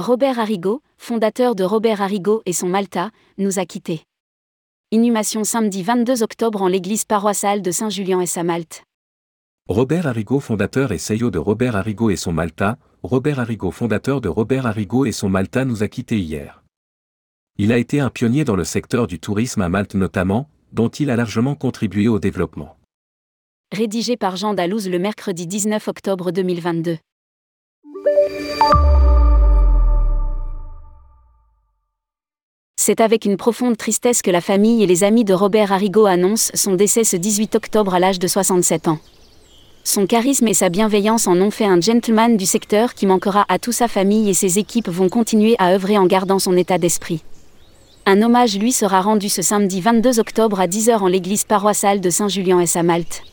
Robert Arrigo, fondateur de Robert Arrigo et son Malta, nous a quittés. Inhumation samedi 22 octobre en l'église paroissiale de Saint-Julien et à Malte. Robert Arrigo, fondateur et CEO de Robert Arrigo et son Malta, Robert Arrigo, fondateur de Robert Arrigo et son Malta, nous a quittés hier. Il a été un pionnier dans le secteur du tourisme à Malte notamment, dont il a largement contribué au développement. Rédigé par Jean Dalouse le mercredi 19 octobre 2022. C'est avec une profonde tristesse que la famille et les amis de Robert Arrigo annoncent son décès ce 18 octobre à l'âge de 67 ans. Son charisme et sa bienveillance en ont fait un gentleman du secteur qui manquera à toute sa famille et ses équipes vont continuer à œuvrer en gardant son état d'esprit. Un hommage lui sera rendu ce samedi 22 octobre à 10h en l'église paroissiale de Saint-Julien et à Malte.